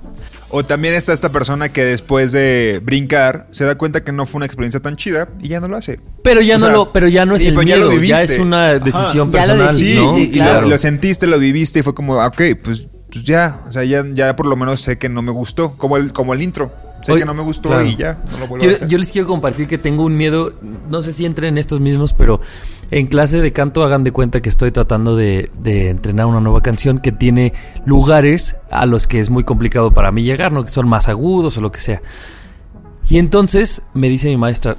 O también está esta persona que después de brincar se da cuenta que no fue una experiencia tan chida y ya no lo hace. Pero ya O no sea, lo, pero ya no es sí, el pero ya ya, viviste. es una Ajá. decisión Ya lo personal, decidí, Sí, ¿no? y, y claro. lo, lo sentiste, lo viviste y fue como, ah, ok, pues, pues ya, o sea, ya, ya por lo menos sé que no me gustó, como el, como el intro, sé Oye, que no me gustó claro. y ya, no lo vuelvo Yo, a hacer. yo les quiero compartir que tengo un miedo, no sé si entren en estos mismos, pero en clase de canto hagan de cuenta que estoy tratando de, de entrenar una nueva canción que tiene lugares a los que es muy complicado para mí llegar, ¿no? Que son más agudos o lo que sea. Y entonces me dice mi maestra,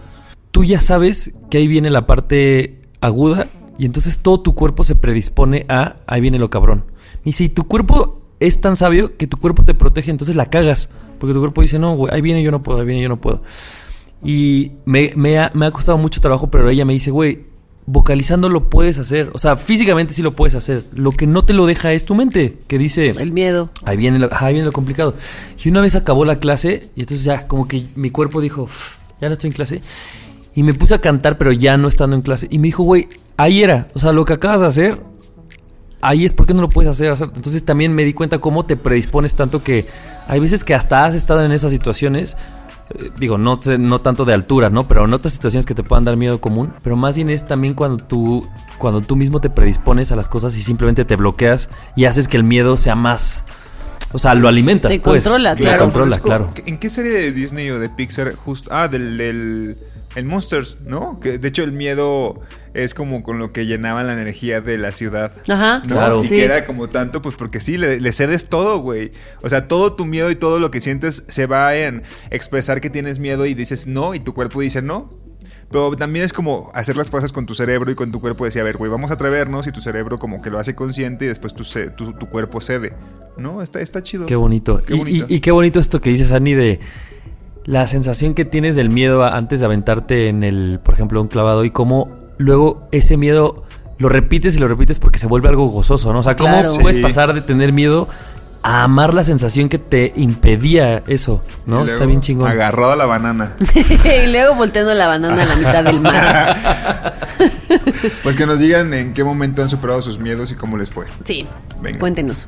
tú ya sabes que ahí viene la parte aguda y entonces todo tu cuerpo se predispone a, ahí viene lo cabrón. Y si tu cuerpo es tan sabio que tu cuerpo te protege, entonces la cagas. Porque tu cuerpo dice, no, güey, ahí viene yo no puedo, ahí viene yo no puedo. Y me, me ha, me ha costado mucho trabajo, pero ella me dice, güey, vocalizando lo puedes hacer. O sea, físicamente sí lo puedes hacer. Lo que no te lo deja es tu mente, que dice, El miedo. Ahí viene, lo, ahí viene lo complicado. Y una vez acabó la clase, y entonces ya, como que mi cuerpo dijo, "Uf, ya no estoy en clase. Y me puse a cantar, pero ya no estando en clase. Y me dijo, güey, ahí era. O sea, lo que acabas de hacer, ahí es, ¿por qué no lo puedes hacer? hacer? Entonces también me di cuenta cómo te predispones tanto que hay veces que hasta has estado en esas situaciones. eh, Digo, no, sé- no tanto de altura, ¿no? Pero en otras situaciones que te puedan dar miedo común. Pero más bien es también cuando tú, cuando tú mismo te predispones a las cosas y simplemente te bloqueas y haces que el miedo sea más. O sea, lo alimentas. Te pues. controla, Te claro. controla, Francisco, claro. ¿En qué serie de Disney o de Pixar justo ah del, del el Monsters, ¿no? Que de hecho el miedo es como con lo que llenaban la energía de la ciudad. Ajá. ¿no? Claro. Y Sí. que era como tanto, pues porque sí, le, le cedes todo, güey. O sea, todo tu miedo y todo lo que sientes se va en expresar que tienes miedo y dices no, y tu cuerpo dice no. Pero también es como hacer las cosas con tu cerebro y con tu cuerpo. Decía, a ver, güey, vamos a atrevernos y tu cerebro como que lo hace consciente y después tu, tu, tu cuerpo cede. ¿No? Está, está chido. Qué bonito. Qué Y- bonito. Y, y qué bonito esto que dices, Ani, de la sensación que tienes del miedo a- antes de aventarte en el, por ejemplo, un clavado y cómo luego ese miedo lo repites y lo repites porque se vuelve algo gozoso, ¿no? O sea, cómo Claro. puedes Sí. pasar de tener miedo a amar la sensación que te impedía eso, Y ¿no? luego, Está bien chingón. Agarrado a la banana. y luego volteando la banana a la mitad del mar. Pues que nos digan en qué momento han superado sus miedos y cómo les fue. Sí. Venga. Cuéntenos.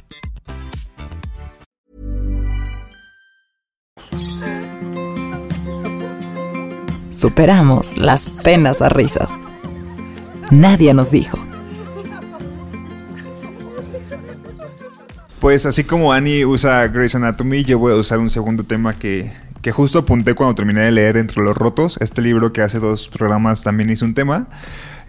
Superamos las penas a risas. Nadie nos dijo. Pues así como Annie usa Grey's Anatomy, yo voy a usar un segundo tema que, que justo apunté cuando terminé de leer Entre los Rotos, este libro que hace dos programas también hizo un tema.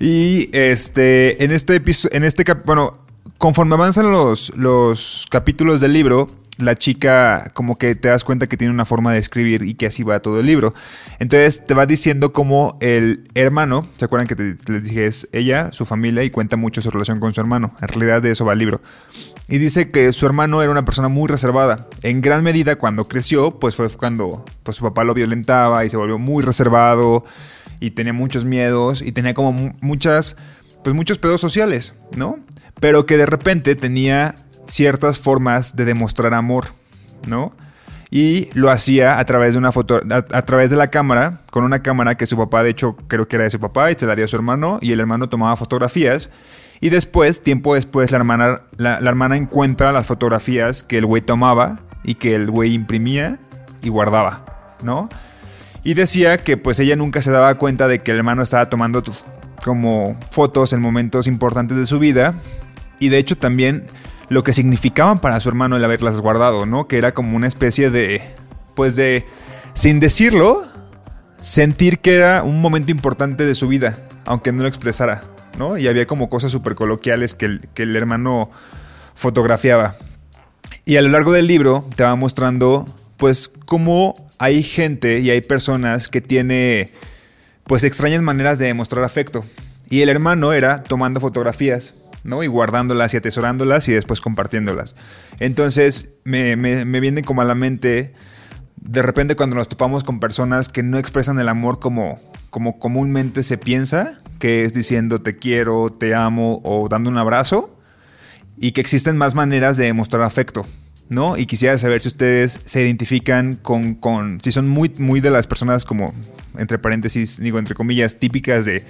Y este, en este episodio, en este bueno, conforme avanzan los, los capítulos del libro, la chica como que te das cuenta que tiene una forma de escribir y que así va todo el libro. Entonces te va diciendo como el hermano, ¿se acuerdan que te, les dije es ella, su familia y cuenta mucho su relación con su hermano? En realidad de eso va el libro. Y dice que su hermano era una persona muy reservada. En gran medida cuando creció, pues fue cuando pues, su papá lo violentaba y se volvió muy reservado y tenía muchos miedos y tenía como mu- muchas, pues muchos pedos sociales, ¿no? Pero que de repente tenía ciertas formas de demostrar amor, ¿no? Y lo hacía a través de una foto, a, través de la cámara, con una cámara que su papá, de hecho, creo que era de su papá y se la dio a su hermano y el hermano tomaba fotografías. Y después, tiempo después, la hermana, la, hermana encuentra las fotografías que el güey tomaba y que el güey imprimía y guardaba, ¿no? Y decía que pues ella nunca se daba cuenta de que el hermano estaba tomando como fotos en momentos importantes de su vida. Y de hecho también lo que significaban para su hermano el haberlas guardado, ¿no? Que era como una especie de, pues de, sin decirlo, sentir que era un momento importante de su vida, aunque no lo expresara, ¿no? Y había como cosas súper coloquiales que el, que el hermano fotografiaba. Y a lo largo del libro te va mostrando, pues, cómo hay gente y hay personas que tiene, pues, extrañas maneras de demostrar afecto. Y el hermano era tomando fotografías. ¿No? Y guardándolas y atesorándolas y después compartiéndolas. Entonces, me, me, viene como a la mente, de repente cuando nos topamos con personas que no expresan el amor como, como comúnmente se piensa, que es diciendo te quiero, te amo o dando un abrazo, y que existen más maneras de demostrar afecto. ¿no? Y quisiera saber si ustedes se identifican con, con, si son muy, muy de las personas como, entre paréntesis, digo, entre comillas, típicas de,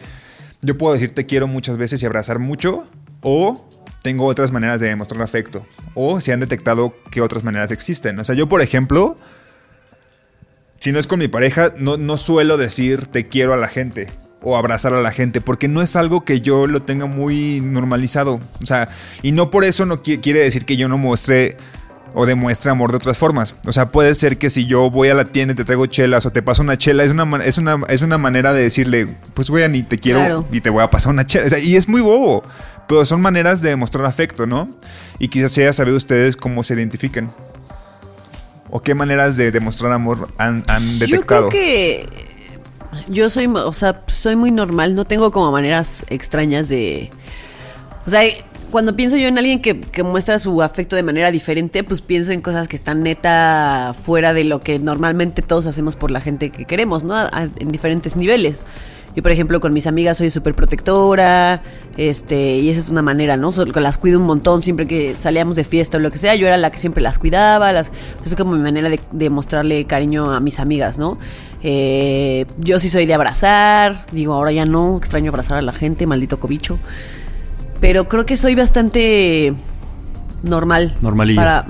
yo puedo decir te quiero muchas veces y abrazar mucho, o tengo otras maneras de demostrar afecto, o si han detectado que otras maneras existen. O sea, yo, por ejemplo, si no es con mi pareja, no, no suelo decir te quiero a la gente o abrazar a la gente, porque no es algo que yo lo tenga muy normalizado. O sea, y no por eso no quiere decir que yo no muestre o demuestra amor de otras formas. O sea, puede ser que si yo voy a la tienda y te traigo chelas o te paso una chela, es una, es una, es una manera de decirle, pues voy a ni te quiero Claro. y te voy a pasar una chela. O sea, y es muy bobo, pero son maneras de demostrar afecto, ¿no? Y quizás ya saber ustedes cómo se identifican. O qué maneras de demostrar amor han, han Yo detectado. creo que yo soy, o sea, soy muy normal, no tengo como maneras extrañas de... O sea, cuando pienso yo en alguien que, que muestra su afecto de manera diferente, pues pienso en cosas que están neta fuera de lo que normalmente todos hacemos por la gente que queremos, ¿no? En diferentes niveles. Yo, por ejemplo, con mis amigas soy súper protectora, este, y esa es una manera, ¿no? So- las cuido un montón siempre que salíamos de fiesta o lo que sea, yo era la que siempre las cuidaba, las, es como mi manera de, de mostrarle cariño a mis amigas, ¿no? Eh, yo sí soy de abrazar, digo, ahora ya no, extraño abrazar a la gente, maldito cobicho. Pero creo que soy bastante normal. Normalilla. Para.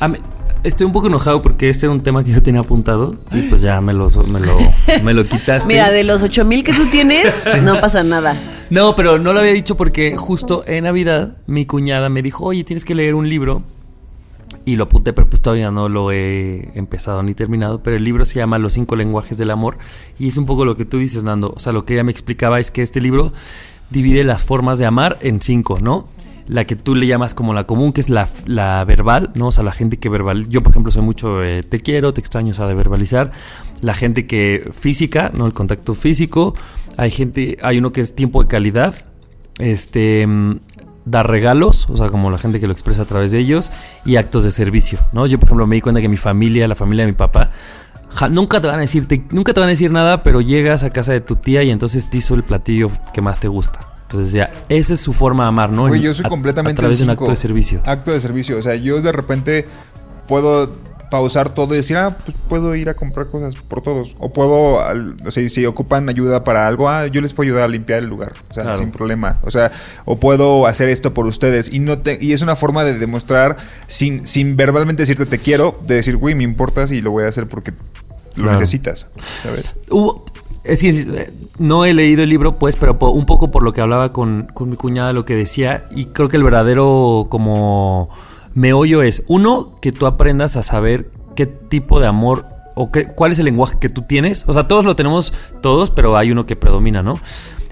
A mí- estoy un poco enojado porque este era un tema que yo tenía apuntado y pues ya me lo, me lo, me lo quitaste. Mira, de los 8000 que tú tienes, no pasa nada. No, pero no lo había dicho porque justo en Navidad mi cuñada me dijo, oye, tienes que leer un libro. Y lo apunté, pero pues todavía no lo he empezado ni terminado. Pero el libro se llama Los cinco lenguajes del amor. Y es un poco lo que tú dices, Nando. O sea, lo que ella me explicaba es que este libro divide las formas de amar en cinco, ¿no? La que tú le llamas como la común, que es la, verbal, ¿no? O sea, la gente que verbal. Yo, por ejemplo, soy mucho eh, te quiero, te extraño, o sea, de verbalizar. La gente que física, ¿no? El contacto físico. Hay gente, hay uno que es tiempo de calidad. Este. mm, dar regalos, o sea, como la gente que lo expresa a través de ellos, y actos de servicio, ¿no? Yo, por ejemplo, me di cuenta que mi familia, la familia de mi papá, nunca te van a decir, te- nunca te van a decir nada, pero llegas a casa de tu tía y entonces te hizo el platillo que más te gusta. Entonces ya, esa es su forma de amar, ¿no? Güey, yo soy a- completamente A través de un acto de servicio. Acto de servicio. O sea, yo de repente puedo pausar todo y decir, ah, pues puedo ir a comprar cosas por todos. O puedo, al- o sea, si ocupan ayuda para algo, ah, yo les puedo ayudar a limpiar el lugar. O sea, Claro. sin problema. O sea, o puedo hacer esto por ustedes. Y no te, y es una forma de demostrar, sin, sin verbalmente decirte te quiero, de decir, güey, me importas y lo voy a hacer porque lo Claro. necesitas. ¿Sabes? Hubo- es que eh, no he leído el libro, pues, pero un poco por lo que hablaba con, con mi cuñada, lo que decía, y creo que el verdadero como meollo es, uno, que tú aprendas a saber qué tipo de amor o qué, cuál es el lenguaje que tú tienes. O sea, todos lo tenemos todos, pero hay uno que predomina, ¿no?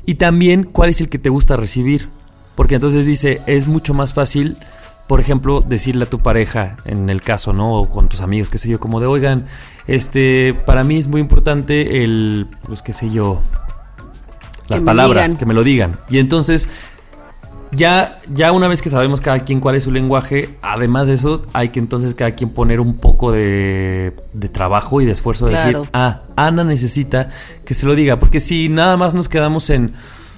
Y también cuál es el que te gusta recibir. Porque entonces dice, es mucho más fácil, por ejemplo, decirle a tu pareja, en el caso, ¿no? O con tus amigos, qué sé yo, como de, oigan, este, para mí es muy importante el, pues qué sé yo, las palabras, que me lo digan. Y entonces, ya, ya una vez que sabemos cada quien cuál es su lenguaje, además de eso, hay que entonces cada quien poner un poco de, de trabajo y de esfuerzo de Claro. decir, ah, Ana necesita que se lo diga. Porque si nada más nos quedamos en,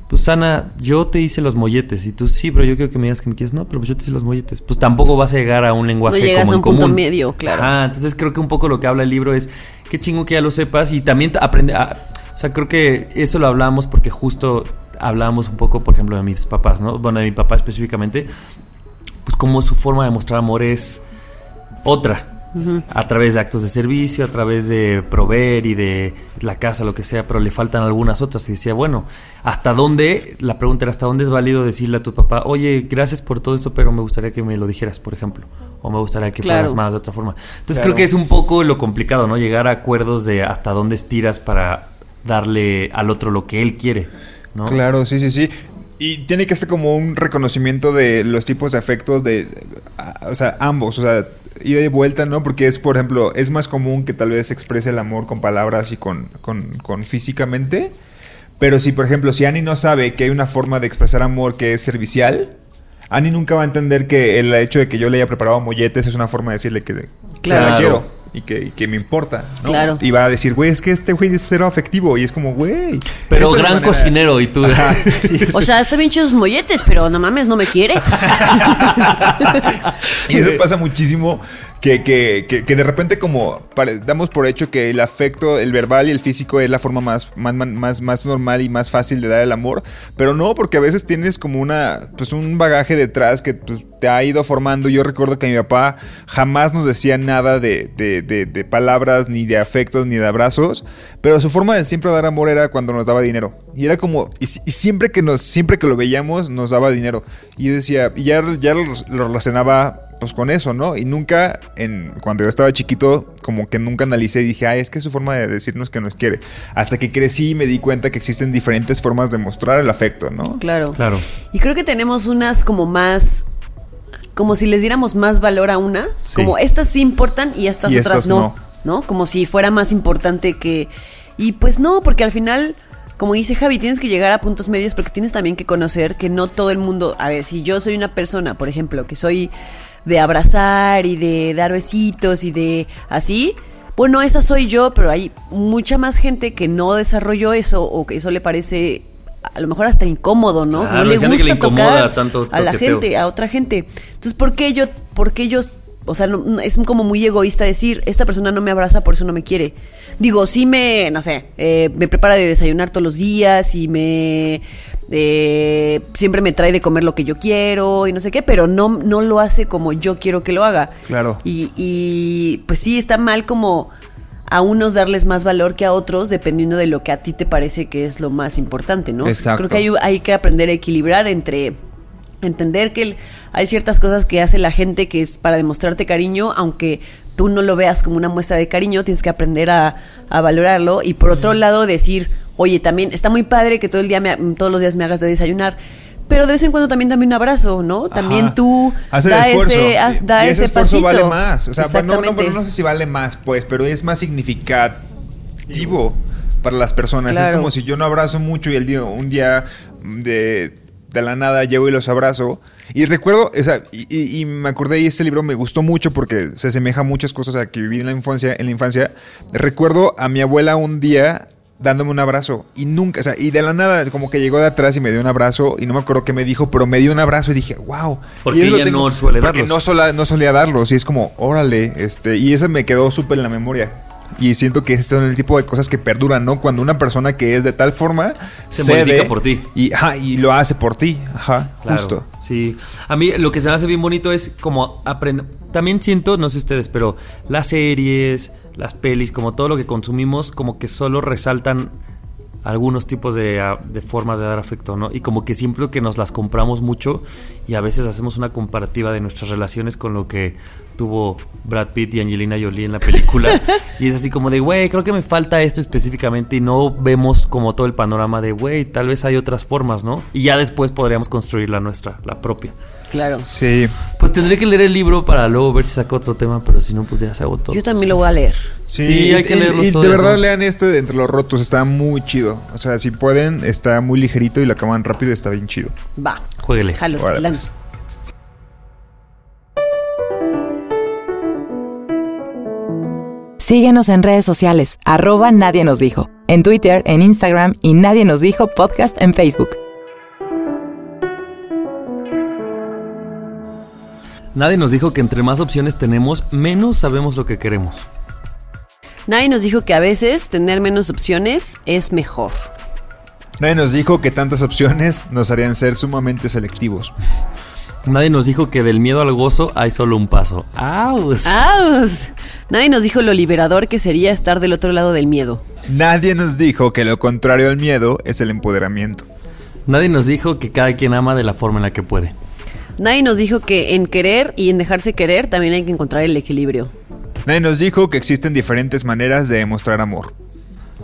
pues Ana, yo te hice los molletes y tú sí, pero yo quiero que me digas que me quieres. No, pero pues yo te hice los molletes. Pues tampoco vas a llegar a un lenguaje No llegas como a en un punto común. medio, claro. Ajá, entonces creo que un poco lo que habla el libro es qué chingo que ya lo sepas y también aprende a, o sea, creo que eso lo hablamos porque justo hablábamos un poco, por ejemplo, de mis papás, ¿no? Bueno, de mi papá específicamente, pues como su forma de mostrar amor es otra. A través de actos de servicio, a través de proveer y de la casa, lo que sea, pero le faltan algunas otras. Y decía, bueno, ¿hasta dónde? La pregunta era, ¿hasta dónde es válido decirle a tu papá, oye, gracias por todo esto, pero me gustaría que me lo dijeras, por ejemplo? O me gustaría que Claro. fueras más de otra forma. Entonces Claro. creo que es un poco lo complicado, ¿no? Llegar a acuerdos de hasta dónde estiras para darle al otro lo que él quiere, ¿no? Claro, sí, sí, sí. Y tiene que ser como un reconocimiento de los tipos de afectos de, a- o sea, ambos, o sea, ida y vuelta, ¿no? Porque es, por ejemplo, es más común que tal vez se exprese el amor con palabras y con, con, con físicamente, Pero si, por ejemplo, si Annie no sabe que hay una forma de expresar amor que es servicial, Annie nunca va a entender que el hecho de que yo le haya preparado molletes es una forma de decirle que, que Claro. la quiero y que, y que me importa. ¿no? Claro. Y va a decir, güey, es que este güey es cero afectivo. Y es como, güey. Pero gran manera- cocinero y tú. Ajá. O sea, está bien chidos molletes, pero no mames, no me quiere. Y eso pasa muchísimo que, que, que, que de repente como damos por hecho que el afecto, el verbal y el físico es la forma más, más, más, más normal y más fácil de dar el amor. Pero no, porque a veces tienes como una, pues un bagaje detrás que pues, te ha ido formando. Yo recuerdo que mi papá jamás nos decía nada de, de, de- de palabras, ni de afectos, ni de abrazos. Pero su forma de siempre dar amor era cuando nos daba dinero. Y era como, y, y siempre que nos, siempre que lo veíamos, nos daba dinero. Y yo decía, y ya, ya lo, lo relacionaba pues con eso, ¿no? Y nunca, en, cuando yo estaba chiquito, como que nunca analicé y dije, ay, es que es su forma de decirnos que nos quiere. Hasta que crecí y me di cuenta que existen diferentes formas de mostrar el afecto, ¿no? Claro. Claro. Y creo que tenemos unas como más. Como si les diéramos más valor a unas. Como estas sí importan y estas Y otras estas no, no. no. Como si fuera más importante que. Y pues no, porque al final. Como dice Javi, tienes que llegar a puntos medios porque tienes también que conocer que no todo el mundo. A ver, si yo soy una persona, por ejemplo, que soy de abrazar y de dar besitos y de así, bueno, esa soy yo, pero hay mucha más gente que no desarrolló eso o que eso le parece a lo mejor hasta incómodo, ¿no? Claro, no le gusta le tocar tanto a la gente, a otra gente. Entonces, ¿por qué yo, por qué yo, o sea, no- no- es como muy egoísta decir, esta persona no me abraza, por eso no me quiere? Digo, sí me, no sé, eh, me prepara de desayunar todos los días y me... eh, siempre me trae de comer lo que yo quiero y no sé qué, pero no, no lo hace como yo quiero que lo haga. Claro. Y, y, pues sí, está mal como a unos darles más valor que a otros dependiendo de lo que a ti te parece que es lo más importante, ¿no? Exacto. Creo que hay, hay que aprender a equilibrar entre entender que el- hay ciertas cosas que hace la gente que es para demostrarte cariño, aunque tú no lo veas como una muestra de cariño, tienes que aprender a, a valorarlo y por otro lado decir, oye, también está muy padre que todo el día me- todos los días me hagas de desayunar. Pero de vez en cuando también dame un abrazo, ¿no? También Ajá. tú Haz el da esfuerzo. ese, haz- da y ese ese esfuerzo pasito. vale más. O sea, bueno, no, no, no sé si vale más, pues, pero es más significativo para las personas. Es Claro. como si yo no abrazo mucho y el día, un día de, de la nada llego y los abrazo. Y recuerdo, o sea, y, y- y me acordé y este libro me gustó mucho porque se asemeja a muchas cosas a que viví en la infancia. En la infancia, recuerdo a mi abuela un día dándome un abrazo y nunca, o sea, y de la nada como que llegó de atrás y me dio un abrazo y no me acuerdo qué me dijo, pero me dio un abrazo y dije, wow. Porque ella no suele porque darlos. no sola- no solía darlos y es como, órale, este, y eso me quedó súper en la memoria. Y siento que ese son el tipo de cosas que perduran, ¿no? Cuando una persona que es de tal forma Se cede por ti. Y, ajá, y lo hace por ti. Ajá, Claro, justo. Sí. A mí lo que se me hace bien bonito es como aprender. También siento, no sé ustedes, pero las series, las pelis, como todo lo que consumimos, como que solo resaltan algunos tipos de, ah, de formas de dar afecto, ¿no? Y como que siempre que nos las compramos mucho y a veces hacemos una comparativa de nuestras relaciones con lo que tuvo Brad Pitt y Angelina Jolie en la película. y es así como de, güey, creo que me falta esto específicamente y no vemos como todo el panorama de, güey, tal vez hay otras formas, ¿no? Y ya después podríamos construir la nuestra, la propia. Claro. Sí. Pues tendré que leer el libro para luego ver si saco otro tema, pero si no, pues ya se agotó. Yo también lo voy a leer. Sí, Sí, hay que y- leerlos y, todos, de verdad lean este de Entre los Rotos, está muy chido. O sea, si pueden, está muy ligerito y lo acaban rápido, está bien chido. Va. Jueguele. Jalo, pues. Síguenos en redes sociales, arroba Nadie nos dijo, en Twitter, en Instagram y Nadie nos dijo podcast en Facebook. Nadie nos dijo que entre más opciones tenemos, menos sabemos lo que queremos. Nadie nos dijo que a veces tener menos opciones es mejor. Nadie nos dijo que tantas opciones nos harían ser sumamente selectivos. Nadie nos dijo que del miedo al gozo hay solo un paso. ¡Aus! ¡Aus! Nadie nos dijo lo liberador que sería estar del otro lado del miedo. Nadie nos dijo que lo contrario al miedo es el empoderamiento. Nadie nos dijo que cada quien ama de la forma en la que puede. Nadie nos dijo que en querer y en dejarse querer también hay que encontrar el equilibrio. Nadie nos dijo que existen diferentes maneras de demostrar amor.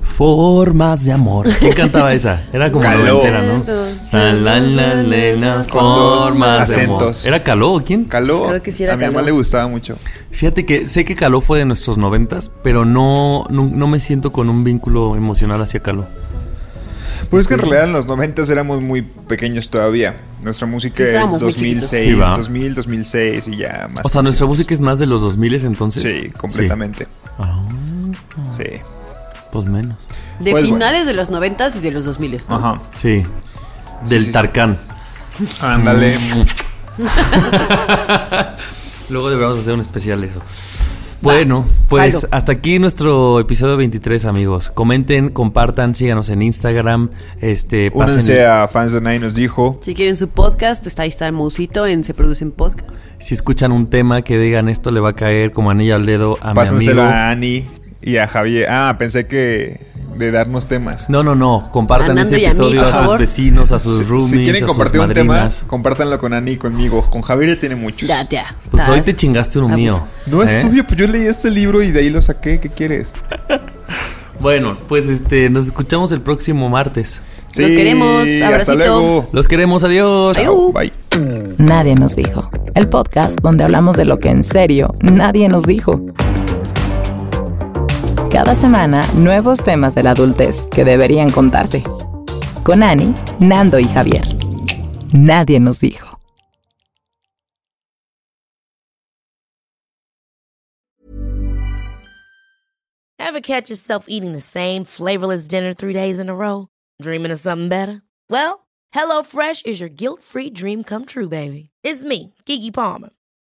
Formas de amor. ¿Quién cantaba esa? Era como Caló. noventera, ¿no? La, la, la, la, la, Con dos formas de amor. acentos. ¿Era Caló o quién? Caló. Creo que sí era a mi mamá Caló. le gustaba mucho. Fíjate que sé que Caló fue de nuestros noventas, pero no, no, no me siento con un vínculo emocional hacia Caló. Pues es que en realidad en los 90 éramos muy pequeños todavía. Nuestra música Sí, es estábamos muy 2006, chiquitos. Sí, va. 2000, 2006 y ya más. O sea, nuestra música es más de los 2000 entonces. Sí, completamente. Ah, Sí. Pues menos. De Pues, finales de los noventas y de los dos miles. ¿no? Ajá. Sí. Del sí, sí. Tarkan. Ándale. Luego deberíamos hacer un especial de eso. Bueno, pues hasta aquí nuestro episodio 23, amigos. Comenten, compartan, síganos en Instagram. Este, Únanse pasen, a Fans de Nine nos dijo. Si quieren su podcast, está ahí está el musito en Se Producen Podcast. si escuchan un tema que digan esto le va a caer como anillo al dedo a mi Pásenselo amigo. a Ani y a Javier. Ah, pensé que de darnos temas. No, no, no. Compartan ese y a mí, episodio a sus vecinos, a sus Si- roomies, si quieren a compartir sus un tema, madrinas. compártanlo con Ani y conmigo. Con Javier ya tiene muchos. Ya, ya. Pues hoy te chingaste uno Vamos. mío. No es ¿eh? obvio, pues yo leí este libro y de ahí lo saqué. ¿Qué quieres? Bueno, pues este, nos escuchamos el próximo martes. Los queremos. Hasta Abracito. luego. Los queremos, adiós. Chao, Bye. Nadie nos dijo. El podcast donde hablamos de lo que en serio nadie nos dijo. Cada semana, nuevos temas de la adultez que deberían contarse. Con Ani, Nando y Javier. Nadie nos dijo. Ever catch yourself eating the same flavorless dinner three days in a row? Dreaming of something better? Well, HelloFresh is your guilt free dream come true, baby. It's me, Kiki Palmer.